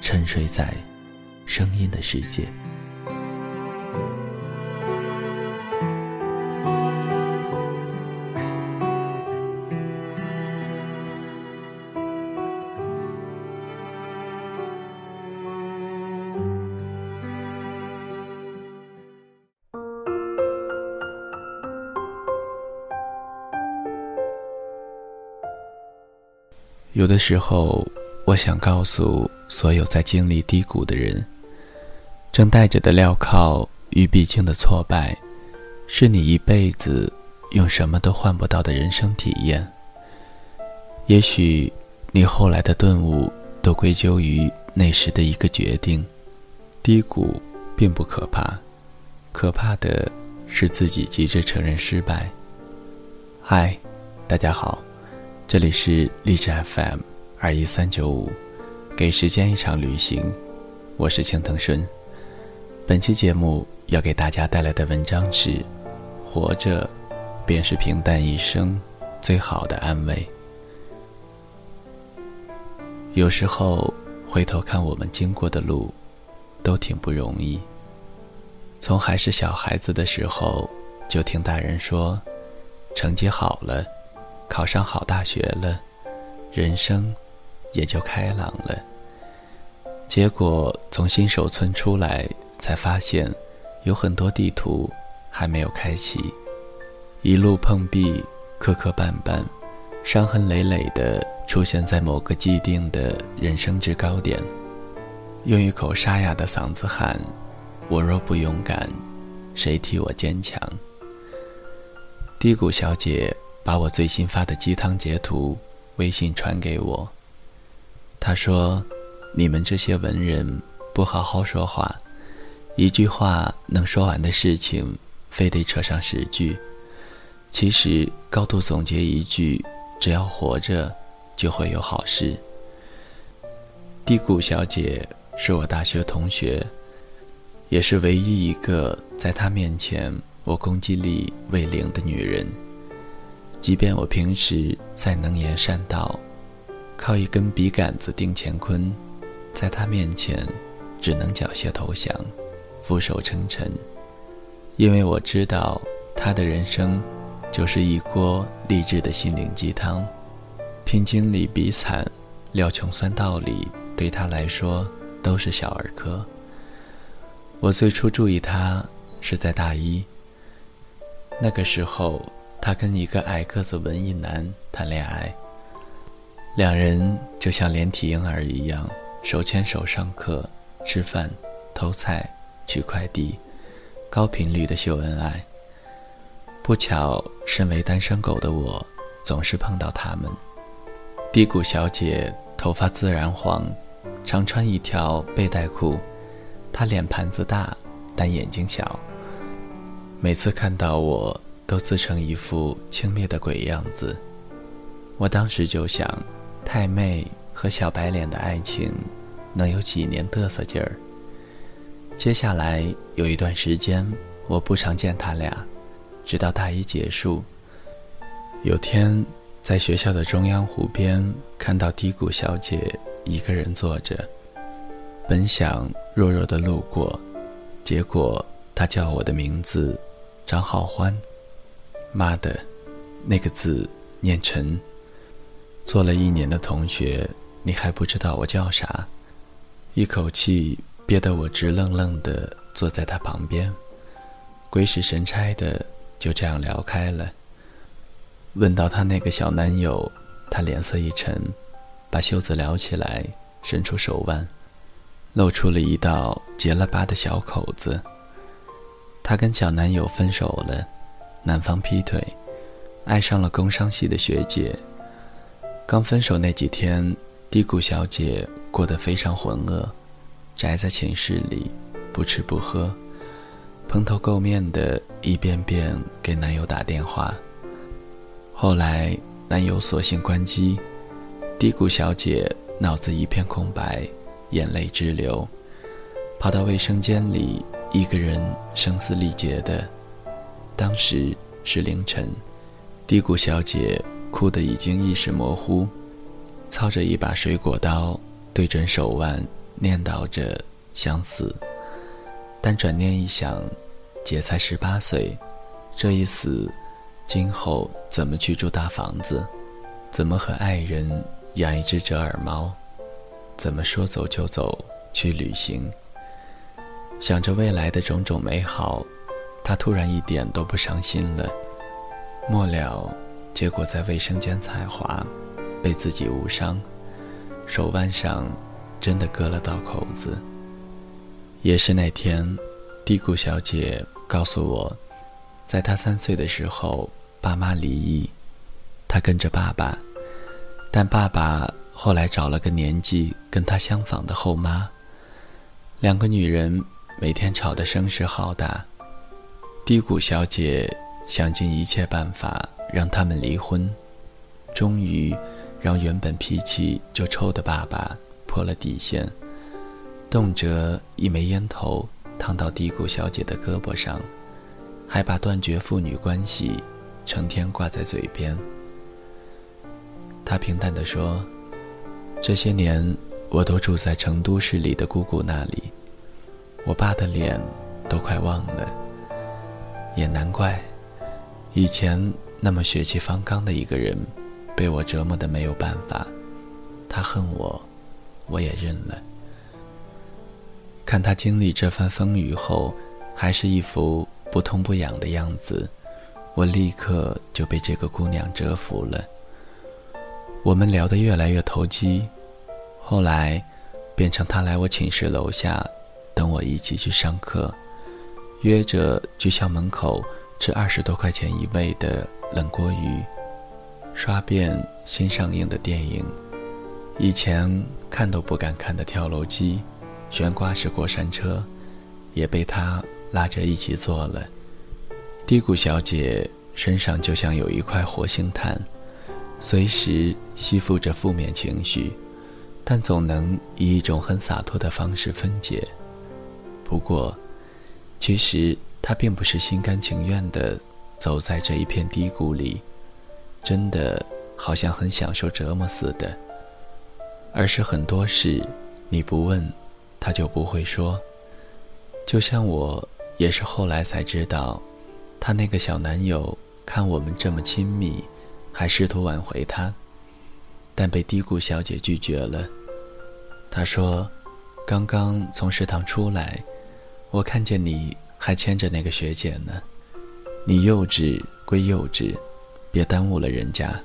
沉睡在声音的世界。有的时候，我想告诉。所有在经历低谷的人，正带着的镣铐与必经的挫败，是你一辈子用什么都换不到的人生体验。也许你后来的顿悟，都归咎于那时的一个决定。低谷并不可怕，可怕的是自己急着承认失败。嗨，大家好，这里是励志 FM 二一三九五。给时间一场旅行，我是青藤顺。本期节目要给大家带来的文章是：活着，便是平淡一生最好的安慰。有时候回头看我们经过的路，都挺不容易。从还是小孩子的时候，就听大人说，成绩好了，考上好大学了，人生也就开朗了。结果从新手村出来，才发现有很多地图还没有开启，一路碰壁，磕磕绊绊，伤痕累累的出现在某个既定的人生制高点，用一口沙哑的嗓子喊：“我若不勇敢，谁替我坚强？”低谷小姐把我最新发的鸡汤截图微信传给我，他说。你们这些文人不好好说话，一句话能说完的事情，非得扯上十句。其实高度总结一句：只要活着，就会有好事。低谷小姐是我大学同学，也是唯一一个在她面前我攻击力为零的女人。即便我平时再能言善道，靠一根笔杆子定乾坤。在他面前，只能缴械投降，俯首称臣，因为我知道他的人生就是一锅励志的心灵鸡汤，拼经历比惨，料穷酸道理，对他来说都是小儿科。我最初注意他是在大一，那个时候他跟一个矮个子文艺男谈恋爱，两人就像连体婴儿一样。手牵手上课、吃饭、偷菜、取快递，高频率的秀恩爱。不巧，身为单身狗的我，总是碰到他们。低谷小姐头发自然黄，常穿一条背带裤。她脸盘子大，但眼睛小。每次看到我，都自成一副轻蔑的鬼样子。我当时就想，太妹。和小白脸的爱情，能有几年嘚瑟劲儿？接下来有一段时间，我不常见他俩，直到大一结束。有天在学校的中央湖边，看到低谷小姐一个人坐着，本想弱弱的路过，结果她叫我的名字张浩欢，妈的，那个字念陈。做了一年的同学。你还不知道我叫啥？一口气憋得我直愣愣的坐在他旁边，鬼使神差的就这样聊开了。问到她那个小男友，她脸色一沉，把袖子撩起来，伸出手腕，露出了一道结了疤的小口子。她跟小男友分手了，男方劈腿，爱上了工商系的学姐。刚分手那几天，低谷小姐过得非常浑噩，宅在寝室里，不吃不喝，蓬头垢面的一遍遍给男友打电话。后来男友索性关机，低谷小姐脑子一片空白，眼泪直流，跑到卫生间里，一个人声嘶力竭的。当时是凌晨，低谷小姐。哭得已经意识模糊，操着一把水果刀，对准手腕念叨着想死。但转念一想，姐才十八岁，这一死，今后怎么去住大房子？怎么和爱人养一只折耳猫？怎么说走就走去旅行？想着未来的种种美好，她突然一点都不伤心了。末了。结果在卫生间踩滑，被自己误伤，手腕上真的割了道口子。也是那天，低谷小姐告诉我，在她三岁的时候，爸妈离异，她跟着爸爸，但爸爸后来找了个年纪跟她相仿的后妈，两个女人每天吵得声势浩大，低谷小姐想尽一切办法。让他们离婚，终于让原本脾气就臭的爸爸破了底线，动辄一枚烟头烫到低谷小姐的胳膊上，还把断绝父女关系成天挂在嘴边。他平淡地说：“这些年我都住在成都市里的姑姑那里，我爸的脸都快忘了，也难怪，以前。”那么血气方刚的一个人，被我折磨的没有办法，他恨我，我也认了。看他经历这番风雨后，还是一副不痛不痒的样子，我立刻就被这个姑娘折服了。我们聊得越来越投机，后来变成他来我寝室楼下等我一起去上课，约着去校门口吃二十多块钱一位的。冷锅鱼，刷遍新上映的电影，以前看都不敢看的跳楼机、悬挂式过山车，也被他拉着一起坐了。低谷小姐身上就像有一块活性炭，随时吸附着负面情绪，但总能以一种很洒脱的方式分解。不过，其实她并不是心甘情愿的。走在这一片低谷里，真的好像很享受折磨似的。而是很多事，你不问，他就不会说。就像我，也是后来才知道，她那个小男友看我们这么亲密，还试图挽回她，但被低谷小姐拒绝了。她说：“刚刚从食堂出来，我看见你还牵着那个学姐呢。”你幼稚归幼稚，别耽误了人家。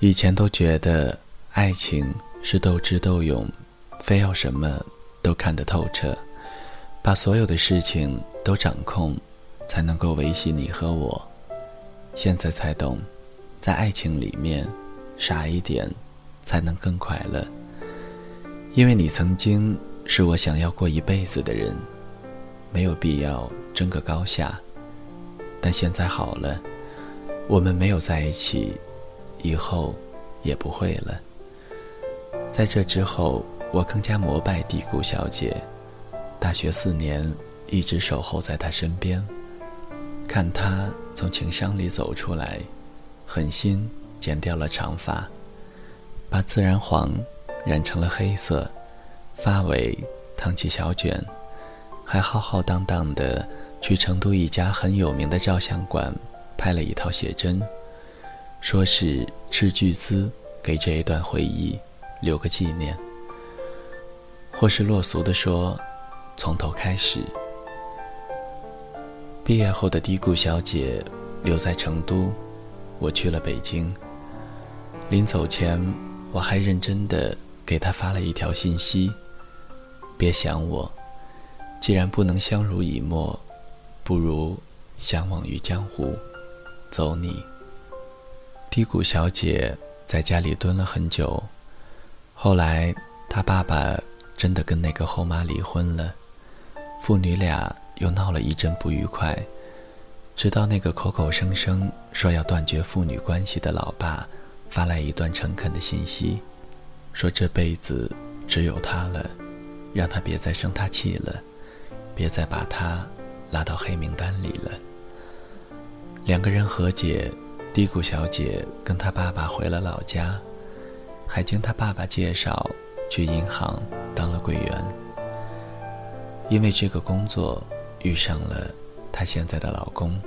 以前都觉得爱情是斗智斗勇，非要什么都看得透彻，把所有的事情都掌控，才能够维系你和我。现在才懂，在爱情里面，傻一点，才能更快乐。因为你曾经是我想要过一辈子的人，没有必要争个高下。但现在好了，我们没有在一起，以后也不会了。在这之后，我更加膜拜低谷小姐。大学四年，一直守候在她身边，看她从情伤里走出来，狠心剪掉了长发，把自然黄染成了黑色，发尾烫起小卷，还浩浩荡荡的。去成都一家很有名的照相馆拍了一套写真，说是斥巨资给这一段回忆留个纪念。或是落俗的说，从头开始。毕业后的低谷小姐留在成都，我去了北京。临走前，我还认真的给她发了一条信息：别想我，既然不能相濡以沫，不如相忘于江湖。走你。低谷小姐在家里蹲了很久，后来她爸爸真的跟那个后妈离婚了，父女俩。又闹了一阵不愉快，直到那个口口声声说要断绝父女关系的老爸发来一段诚恳的信息，说这辈子只有他了，让他别再生他气了，别再把他拉到黑名单里了。两个人和解，低谷小姐跟她爸爸回了老家，还经她爸爸介绍去银行当了柜员，因为这个工作。遇上了她现在的老公，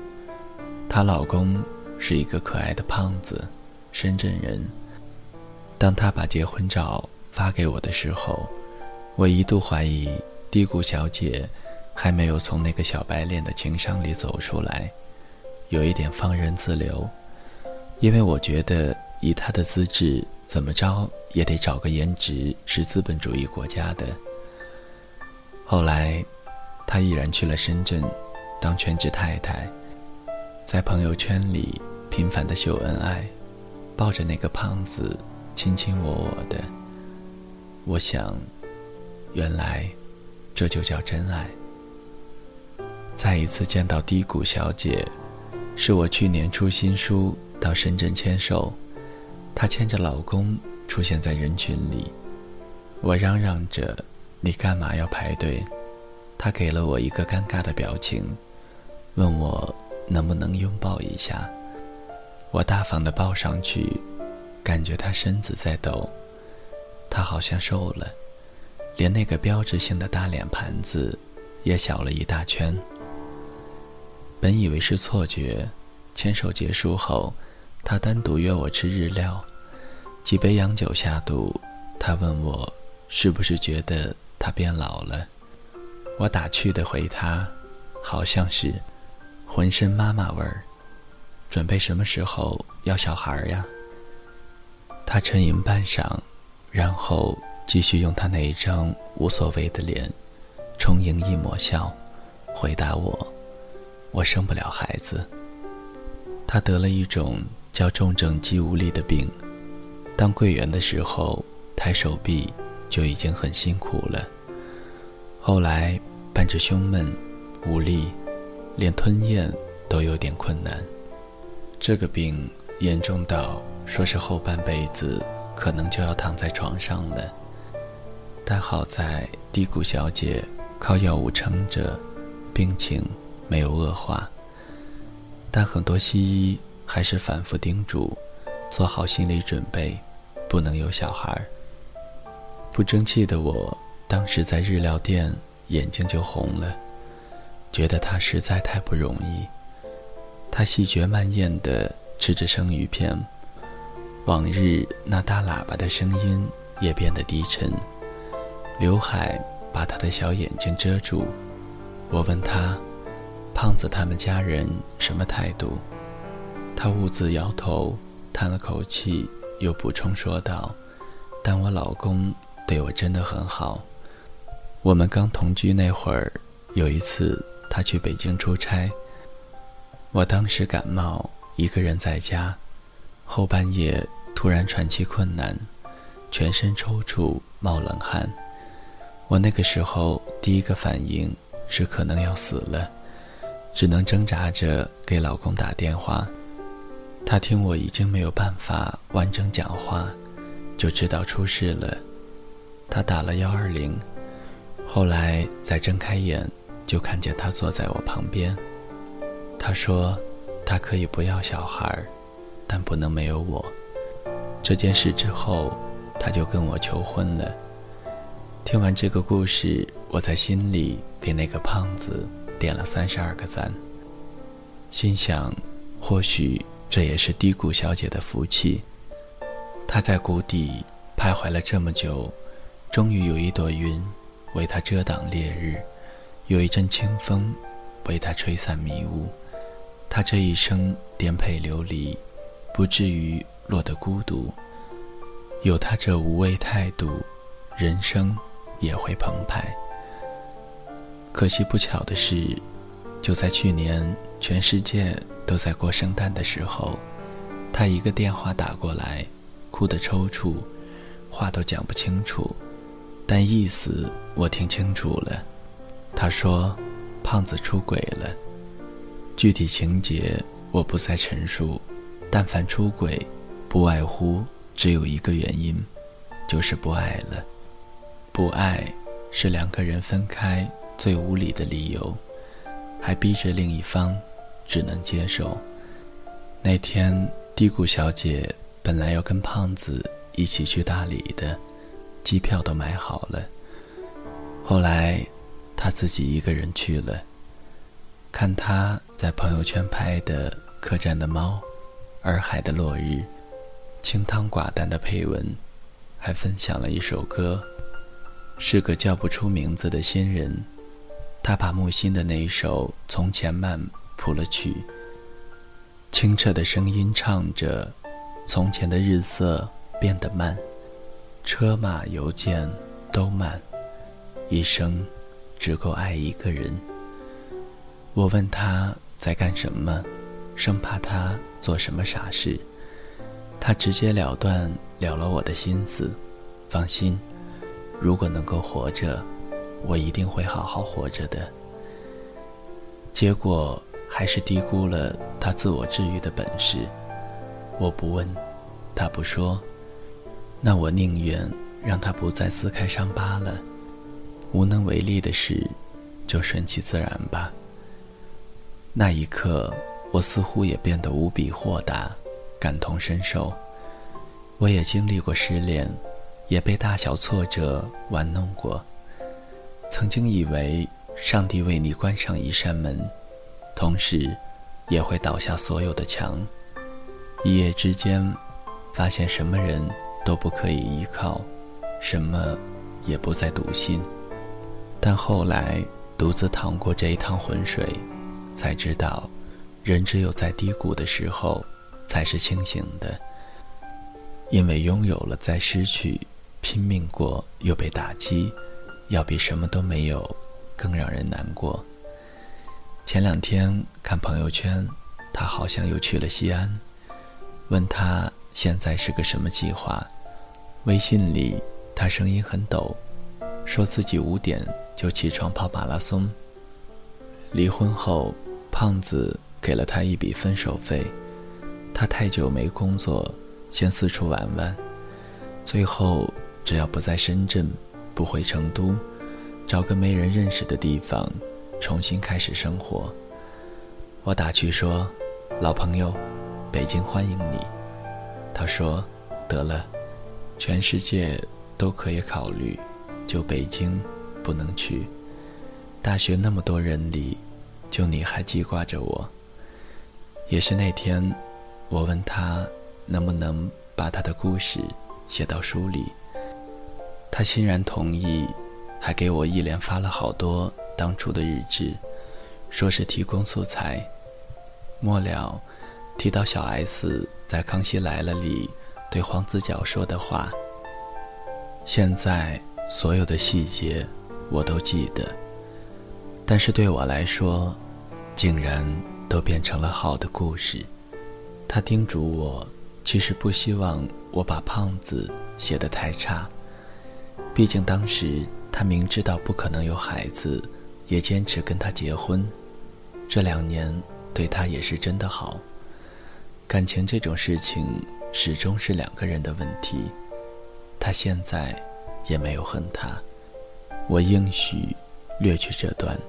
她老公是一个可爱的胖子，深圳人。当她把结婚照发给我的时候，我一度怀疑低谷小姐还没有从那个小白脸的情伤里走出来，有一点放任自流，因为我觉得以他的资质，怎么着也得找个颜值是资本主义国家的。后来。他毅然去了深圳，当全职太太，在朋友圈里频繁的秀恩爱，抱着那个胖子卿卿我我的。我想，原来这就叫真爱。再一次见到低谷小姐，是我去年出新书到深圳签售，她牵着老公出现在人群里，我嚷嚷着：“你干嘛要排队？”她给了我一个尴尬的表情，问我能不能拥抱一下。我大方的抱上去，感觉她身子在抖。她好像瘦了，连那个标志性的大脸盘子也小了一大圈。本以为是错觉，牵手结束后，他单独约我吃日料，几杯洋酒下肚，他问我是不是觉得他变老了。我打趣的回他：“好像是，浑身妈妈味儿。准备什么时候要小孩呀？”他沉吟半晌，然后继续用他那一张无所谓的脸，充盈一抹笑，回答我：“我生不了孩子。”他得了一种叫重症肌无力的病，当柜员的时候抬手臂就已经很辛苦了。后来伴着胸闷、无力，连吞咽都有点困难。这个病严重到说是后半辈子可能就要躺在床上了。但好在低谷小姐靠药物撑着，病情没有恶化。但很多西医还是反复叮嘱，做好心理准备，不能有小孩。不争气的我。当时在日料店，眼睛就红了，觉得他实在太不容易。他细嚼慢咽地吃着生鱼片，往日那大喇叭的声音也变得低沉，刘海把他的小眼睛遮住。我问他：“胖子他们家人什么态度？”他兀自摇头，叹了口气，又补充说道：“但我老公对我真的很好。”我们刚同居那会儿，有一次他去北京出差，我当时感冒，一个人在家，后半夜突然喘气困难，全身抽搐冒冷汗，我那个时候第一个反应是可能要死了，只能挣扎着给老公打电话，他听我已经没有办法完整讲话，就知道出事了，他打了幺二零。后来再睁开眼，就看见他坐在我旁边。他说：“他可以不要小孩，但不能没有我。”这件事之后，他就跟我求婚了。听完这个故事，我在心里给那个胖子点了三十二个赞，心想：或许这也是低谷小姐的福气。她在谷底徘徊了这么久，终于有一朵云。为她遮挡烈日，有一阵清风为她吹散迷雾。她这一生颠沛流离，不至于落得孤独。有她这无畏态度，人生也会澎湃。可惜不巧的是，就在去年全世界都在过圣诞的时候，他一个电话打过来，哭得抽搐，话都讲不清楚，但意思我听清楚了。他说：“胖子出轨了。”具体情节我不再陈述，但凡出轨，不外乎只有一个原因，就是不爱了。不爱是两个人分开。最无理的理由，还逼着另一方只能接受。那天，低谷小姐本来要跟胖子一起去大理的，机票都买好了。后来，她自己一个人去了。看她在朋友圈拍的客栈的猫、洱海的落日、清汤寡淡的配文，还分享了一首歌，是个叫不出名字的新人。他把木心的那一首《从前慢》谱了曲，清澈的声音唱着：“从前的日色变得慢，车马邮件都慢，一生只够爱一个人。”我问他在干什么，生怕他做什么傻事，他直截了断了了我的心思：“放心，如果能够活着。”我一定会好好活着的。结果还是低估了他自我治愈的本事。我不问，他不说，那我宁愿让他不再撕开伤疤了。无能为力的事，就顺其自然吧。那一刻，我似乎也变得无比豁达，感同身受。我也经历过失恋，也被大小挫折玩弄过。曾经以为上帝为你关上一扇门，同时也会倒下所有的墙。一夜之间，发现什么人都不可以依靠，什么也不再笃信。但后来独自趟过这一趟浑水，才知道，人只有在低谷的时候才是清醒的。因为拥有了再失去，拼命过又被打击。要比什么都没有更让人难过。前两天看朋友圈，他好像又去了西安。问他现在是个什么计划？微信里他声音很抖，说自己五点就起床跑马拉松。离婚后，胖子给了他一笔分手费。他太久没工作，先四处玩玩，最后只要不在深圳。不回成都，找个没人认识的地方，重新开始生活。我打趣说：“老朋友，北京欢迎你。”他说：“得了，全世界都可以考虑，就北京不能去。大学那么多人里，就你还记挂着我。”也是那天，我问他能不能把他的故事写到书里。他欣然同意，还给我一连发了好多当初的日志，说是提供素材。末了，提到小 S 在《康熙来了》里对黄子佼说的话。现在所有的细节我都记得，但是对我来说，竟然都变成了好的故事。他叮嘱我，其实不希望我把胖子写得太差。毕竟当时他明知道不可能有孩子，也坚持跟他结婚。这两年对他也是真的好。感情这种事情始终是两个人的问题。他现在也没有恨他。我应许略去这段，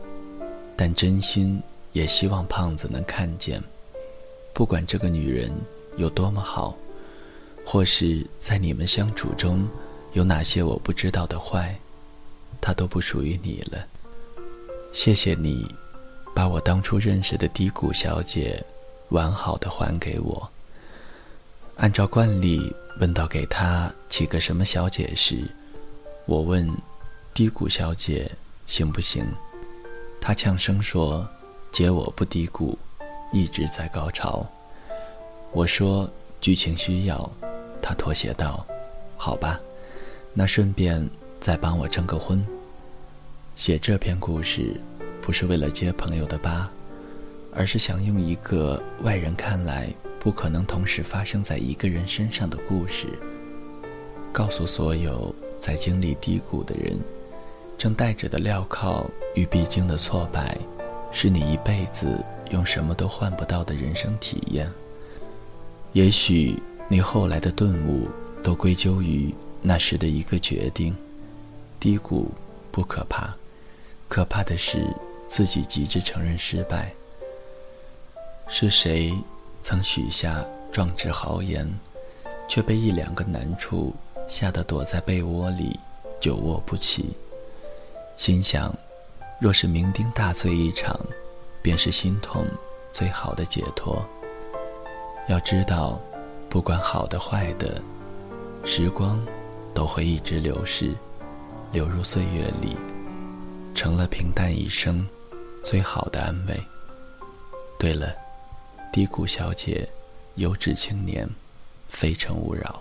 但真心也希望胖子能看见，不管这个女人有多么好，或是在你们相处中。有哪些我不知道的坏，它都不属于你了。谢谢你，把我当初认识的低谷小姐，完好的还给我。按照惯例，问到给她起个什么小姐时，我问：低谷小姐行不行？”她呛声说：“姐，我不低谷，一直在高潮。”我说：“剧情需要。”她妥协道：“好吧，那顺便再帮我征个婚。”写这篇故事，不是为了接朋友的疤，而是想用一个外人看来不可能同时发生在一个人身上的故事。告诉所有在经历低谷的人，正带着的镣铐与必经的挫败，是你一辈子用什么都换不到的人生体验。也许你后来的顿悟，都归咎于那时的一个决定。低谷不可怕，可怕的是自己急着承认失败。是谁曾许下壮志豪言，却被一两个难处？吓得躲在被窝里，久卧不起。心想，若是酩酊大醉一场，便是心痛最好的解脱。要知道，不管好的坏的，时光都会一直流逝，流入岁月里，成了平淡一生最好的安慰。对了，低谷小姐，有志青年，非诚勿扰。